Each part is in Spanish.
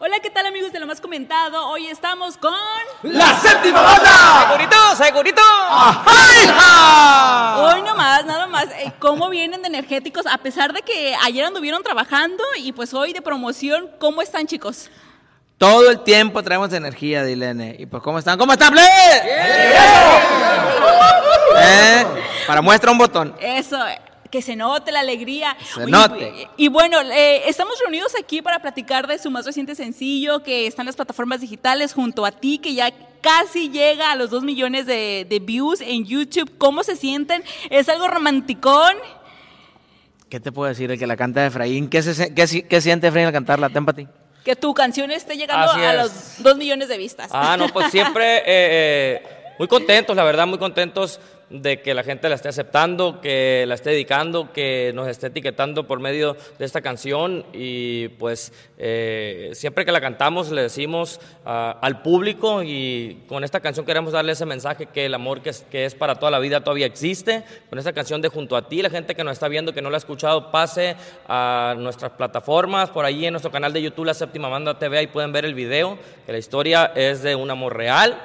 Hola, ¿qué tal amigos de lo más comentado? Hoy estamos con... ¡La séptima banda! ¡Segurito, segurito! Hoy nomás, nada más, eh, ¿cómo vienen de energéticos? A pesar de que ayer anduvieron trabajando y pues hoy de promoción, ¿cómo están chicos? Todo el tiempo traemos energía, Dilene. ¿Y pues cómo están? ¿Cómo están, Ble? ¿Eh? Para muestra un botón. Eso, eh, que se note la alegría. Se Oye, note. Y, y bueno, eh, estamos reunidos aquí para platicar de su más reciente sencillo que está en las plataformas digitales junto a ti, que ya casi llega a los 2 millones de, de views en YouTube. ¿Cómo se sienten? ¿Es algo romanticón? ¿Qué te puedo decir? El que la canta de Efraín. ¿Qué, se, qué, qué siente Efraín al cantarla? Ten pa' ti. Que tu canción esté llegando Así a es. los 2 millones de vistas. Ah, no, pues siempre eh, eh, muy contentos, la verdad, muy contentos de que la gente la esté aceptando, que la esté dedicando, que nos esté etiquetando por medio de esta canción y pues eh, siempre que la cantamos le decimos ah, al público y con esta canción queremos darle ese mensaje que el amor que es, que es para toda la vida todavía existe. Con esta canción de Junto a ti, la gente que nos está viendo, que no la ha escuchado, pase a nuestras plataformas, por ahí en nuestro canal de YouTube, La Séptima Banda TV, ahí pueden ver el video, que la historia es de un amor real.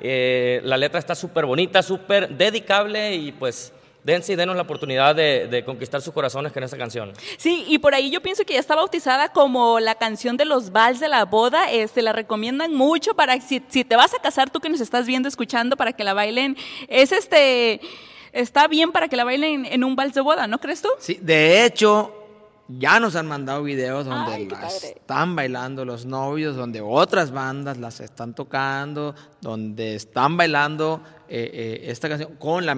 Eh, la letra está súper bonita, súper dedicable y pues dense y denos la oportunidad de, de conquistar sus corazones con esta canción. Sí, y por ahí yo pienso que ya está bautizada como la canción de los vals de la boda. Este, la recomiendan mucho para si, si te vas a casar, tú que nos estás viendo, escuchando, para que la bailen. Es este, está bien para que la bailen en un vals de boda, ¿no crees tú? Sí, de hecho, ya nos han mandado videos donde Ay, las están bailando los novios, donde otras bandas las están tocando, donde están bailando eh, eh, esta canción con, la,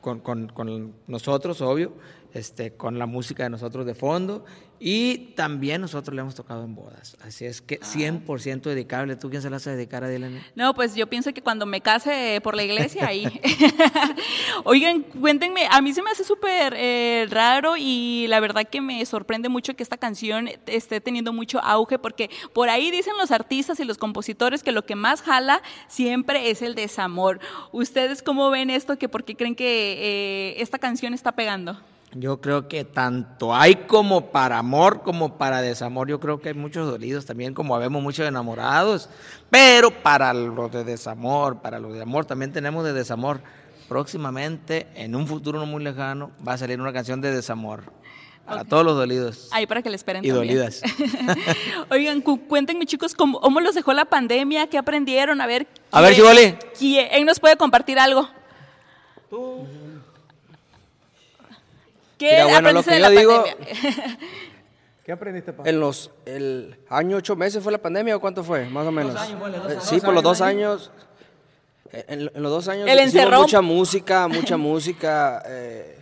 con, con- con nosotros, obvio, este, con la música de nosotros de fondo. Y también nosotros le hemos tocado en bodas. Así es Ah. que 100% dedicable. ¿Tú quién se la hace dedicar a Dylan? No, pues yo pienso que cuando me case por la iglesia, ahí. Oigan, cuéntenme, a mí se me hace súper eh, raro y la verdad que me sorprende mucho que esta canción esté teniendo mucho auge porque por ahí dicen los artistas y los compositores que lo que más jala siempre es el desamor. ¿Ustedes cómo ven esto? que ¿Por qué creen que eh, esta canción está pegando? Yo creo que tanto hay como para amor como para desamor. Yo creo que hay muchos dolidos también, como habemos muchos enamorados. Pero para los de desamor, para los de amor, también tenemos de desamor. Próximamente, en un futuro no muy lejano, va a salir una canción de desamor. Para todos los dolidos. Ahí para que le esperen Y también. dolidas. Oigan, cu- cuéntenme chicos, ¿cómo, cómo los dejó la pandemia? ¿Qué aprendieron? A ver. A ver, ¿quién- Chivoli. ¿Quién nos puede compartir algo? ¿Qué Mira, bueno, lo aprendiste que de yo la digo- pandemia? ¿Qué aprendiste, papá? En los, el año ocho meses fue la pandemia o cuánto fue, más o menos. Eh, sí, por los dos años. eh, En, en los dos años El hicimos encerrón. mucha música, mucha música. eh,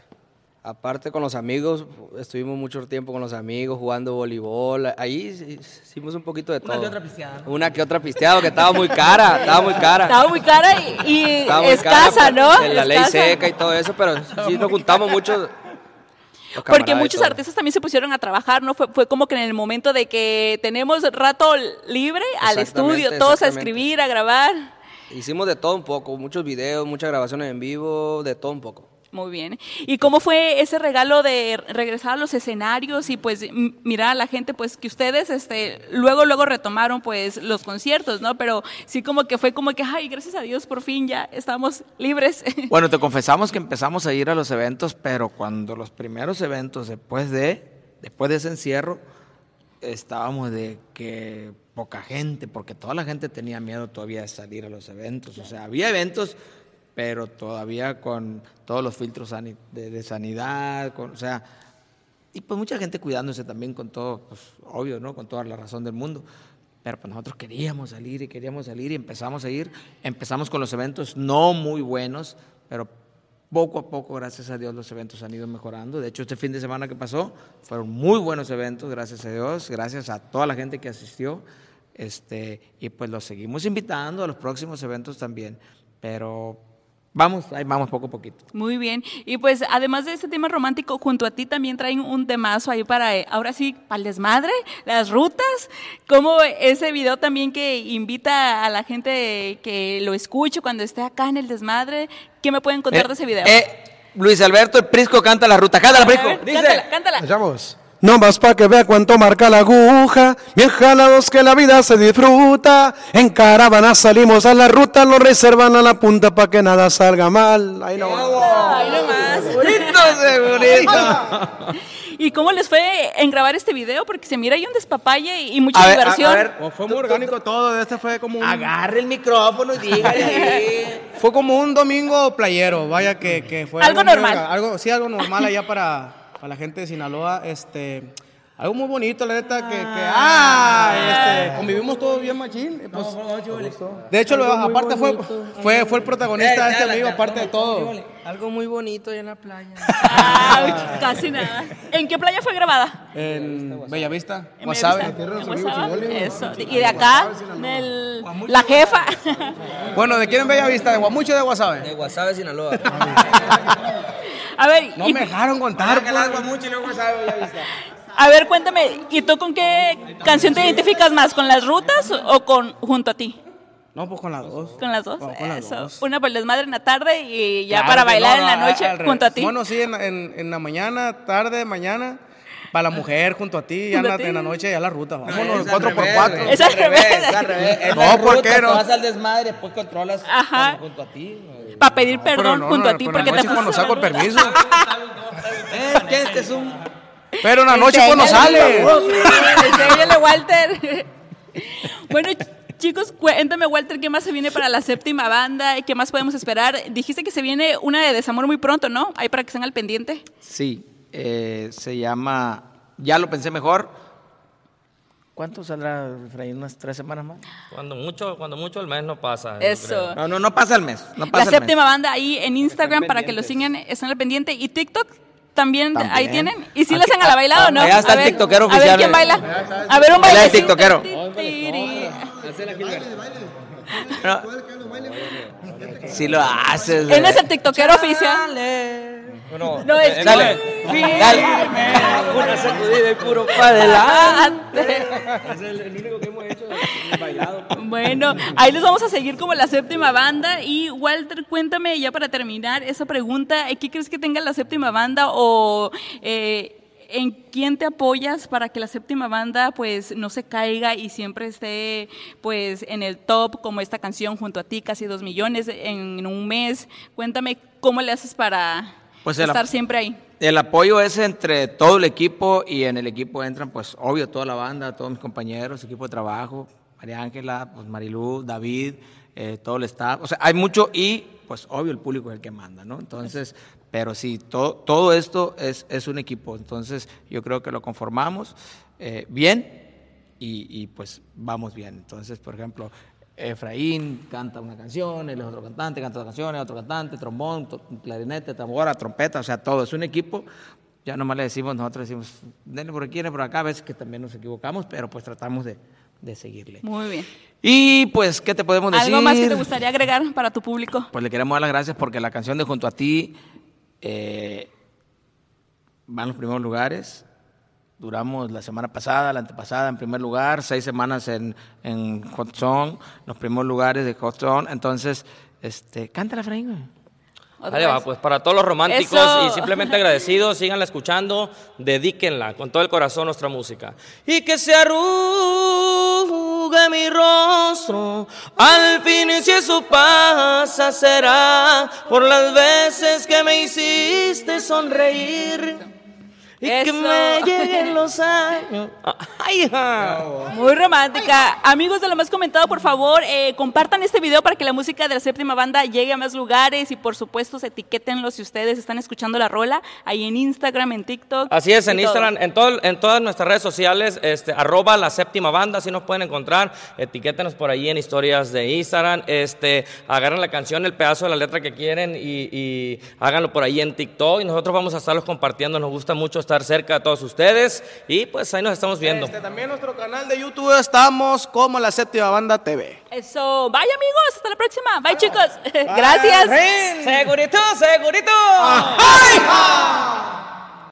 aparte con los amigos, estuvimos mucho tiempo con los amigos jugando voleibol. Ahí hicimos un poquito de todo. Una que otra pisteada. Una que otra pisteada, que estaba muy cara, estaba muy cara. Estaba muy cara y, y muy escasa, cara, ¿no? pues, en la ley seca y todo eso, pero sí nos juntamos mucho. Porque muchos artistas también se pusieron a trabajar, ¿no? Fue, fue como que en el momento de que tenemos rato libre al estudio, todos a escribir, a grabar. Hicimos de todo un poco, muchos videos, muchas grabaciones en vivo, de todo un poco. Muy bien. ¿Y cómo fue ese regalo de regresar a los escenarios y pues mirar a la gente pues que ustedes este luego luego retomaron pues los conciertos, ¿no? Pero sí como que fue como que ay, gracias a Dios por fin ya estamos libres. Bueno, te confesamos que empezamos a ir a los eventos, pero cuando los primeros eventos después de, después de ese encierro, estábamos de que poca gente, porque toda la gente tenía miedo todavía de salir a los eventos. O sea, había eventos, pero todavía con todos los filtros de sanidad, con, o sea, y pues mucha gente cuidándose también con todo, pues obvio, ¿no? Con toda la razón del mundo. Pero pues nosotros queríamos salir y queríamos salir y empezamos a ir. Empezamos con los eventos no muy buenos, pero poco a poco, gracias a Dios, los eventos han ido mejorando. De hecho, este fin de semana que pasó fueron muy buenos eventos, gracias a Dios, gracias a toda la gente que asistió. Este, y pues los seguimos invitando a los próximos eventos también. Pero vamos, ahí vamos poco a poquito. Muy bien. Y pues además de este tema romántico, junto a ti también traen un temazo ahí para, eh, ahora sí, para el desmadre, las rutas, como ese video también que invita a la gente que lo escuche cuando esté acá en el desmadre. ¿Qué me pueden contar de ese video? Eh, Luis Alberto el Prisco canta la ruta. Cántala, Prisco. ver, Dice. cántala, cántala. Vamos. No más pa' que vea cuánto marca la aguja. Bien jalados que la vida se disfruta. En caravana salimos a la ruta, lo reservan a la punta pa' que nada salga mal. Ahí no. Bonito, segurito. ¿Y cómo les fue en grabar este video? Porque se mira ahí un despapalle y mucha A ver, a- diversión. a ver, Pues fue muy orgánico todo. Este fue como un, Agarre el micrófono y dígale. fue como un domingo playero. Vaya que, que fue Algo normal. Algo, sí, algo normal allá para, para la gente de Sinaloa. Este. Algo muy bonito, la neta, que, que ah, este, convivimos todos bien machín. pues, de hecho, lo- aparte fue, fue, fue el protagonista de este amigo, aparte de todo. Algo muy bonito allá en la playa. Ah, casi nada. ¿En qué playa fue grabada? En Bellavista, En Guasave. Bellavista. En Guasave. Eso. Y de acá, del- la jefa. Bueno, ¿de quién en Bellavista? ¿De Guamucho o de Guasave? De Guasave, Sinaloa. A ver, No y- me dejaron contar. pues. Y luego a ver, cuéntame, ¿y tú con qué canción te identificas más? ¿Con las rutas o con junto a ti? No, pues con las dos. ¿Con las dos? Con- con las Eso. dos. Una para el desmadre en la tarde y ya Claro para bailar no, en la no, noche al junto a ti. Bueno, sí, en, en, en la mañana, tarde, mañana. Para la mujer junto a ti, ya en la, noche, ya la ruta. Vámonos, Es al cuatro por revés, cuatro. güey. Es al revés. Es al revés. Es No, ¿por qué no? Vas al desmadre, después controlas Ajá. junto a ti. Para pedir perdón no, junto no, a ti pero en porque la te noche cuando saco el permiso. Eh, ¿qué? Este es un... Pero en la noche cuando sale. Walter. bueno, ch- chicos, cuéntame, Walter, ¿qué más se viene para la séptima banda? ¿Qué más podemos esperar? Dijiste que se viene una de desamor muy pronto, ¿no? Ahí para que estén al pendiente. Sí, eh, se llama. Ya lo pensé mejor. ¿Cuánto saldrá, Efraín? ¿Unas tres semanas más? Cuando mucho, cuando mucho el mes no pasa. Eso. No, no, no pasa el mes. No La mes. séptima banda ahí en Instagram para que lo sigan, están al pendiente. ¿Y TikTok? También, También. ahí tienen. ¿Y si le hacen a la bailada o no? allá está A el ver, tiktokero A ver oficial, quién eh. baila. A ver, un baile. tiktokero. No. Si lo haces. Él es güey. el tiktokero oficial. Bueno, No, es eh, Dale. que- Dale. Una sacudida y puro pa' adelante. Bueno, ahí les vamos a seguir como la séptima banda. Y Walter, cuéntame ya para terminar esa pregunta, ¿qué crees que tenga la séptima banda o eh, en quién te apoyas para que la séptima banda pues no se caiga y siempre esté pues en el top como esta canción junto a ti, casi dos millones en un mes? Cuéntame cómo le haces para Pues el estar siempre ahí. El apoyo es entre todo el equipo y en el equipo entran, pues, obvio, toda la banda, todos mis compañeros, equipo de trabajo, María Ángela, pues, Marilú, David, eh, todo el staff. O sea, hay mucho y, pues, obvio, el público es el que manda, ¿no? Entonces, pero sí, todo, todo esto es, es un equipo. Entonces, yo creo que lo conformamos eh, bien y, y, pues vamos bien. Entonces, por ejemplo, Efraín canta una canción, él es otro cantante, canta otra canción, es otro cantante, trombón, clarinete, tambora, trompeta, o sea, todo, es un equipo. Ya nomás le decimos, nosotros decimos, denle por aquí, denle por acá, a veces que también nos equivocamos, pero pues tratamos de, de seguirle. Muy bien. Y pues, ¿qué te podemos decir? ¿Algo más que te gustaría agregar para tu público? Pues le queremos dar las gracias porque la canción de Junto a ti eh, va en los primeros lugares. Duramos la semana pasada, la antepasada en primer lugar, seis semanas en, en Hot Song, los primeros lugares de Hot Song. Entonces, este, cántala. Otra Ahí va, pues para todos los románticos Eso. y simplemente agradecidos, síganla escuchando, dedíquenla con todo el corazón nuestra música. Y que se arrugue mi rostro, al fin y si eso pasa será por las veces que me hiciste sonreír. Y que me lleguen los años. Ay, hija. Muy romántica. Amigos de lo más comentado, por favor, eh, compartan este video para que la música de la séptima banda llegue a más lugares y por supuesto etiquétenlo si ustedes están escuchando la rola ahí en Instagram, en TikTok. Así es, en todo. Instagram, en, todo- en todas nuestras redes sociales, este, arroba la séptima banda, así nos pueden encontrar. Etiquétenos por ahí en historias de Instagram. Este, agarren la canción, el pedazo de la letra que quieren y, y háganlo por ahí en TikTok. Y nosotros vamos a estarlos compartiendo. Nos gusta mucho estar cerca de todos ustedes. Y pues ahí nos estamos viendo. Este, también nuestro canal de YouTube estamos como la séptima banda TV. Eso. Bye amigos, hasta la próxima. Bye chicos. Gracias. Segurito, segurito. ¡Ay!